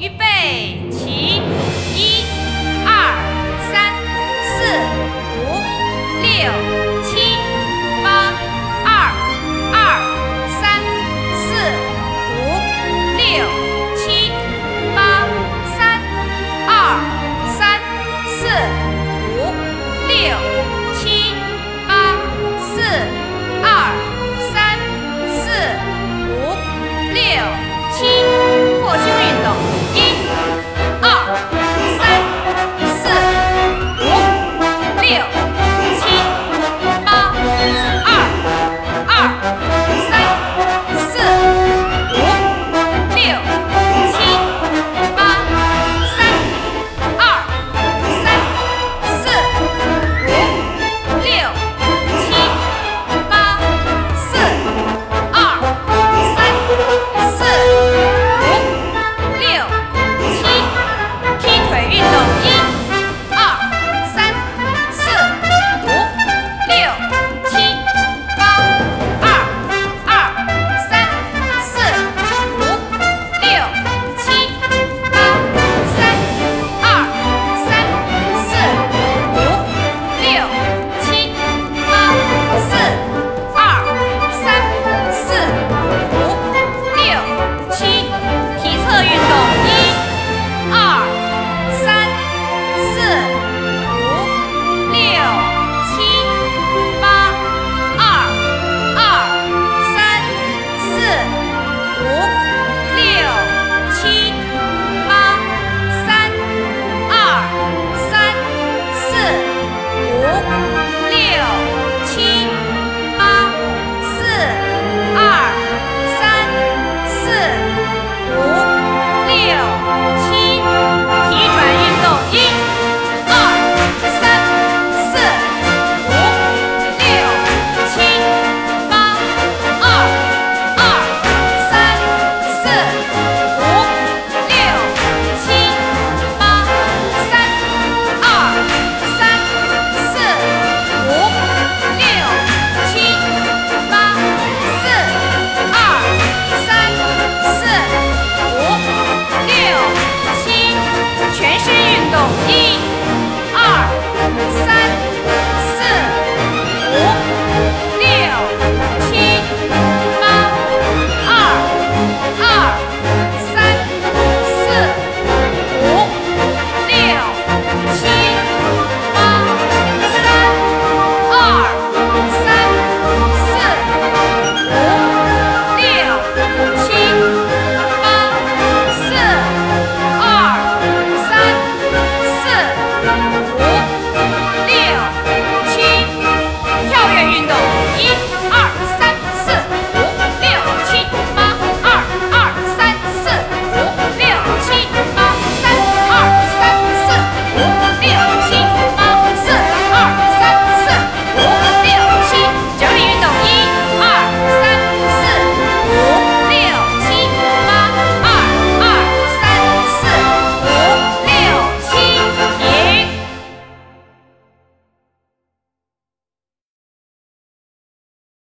预备。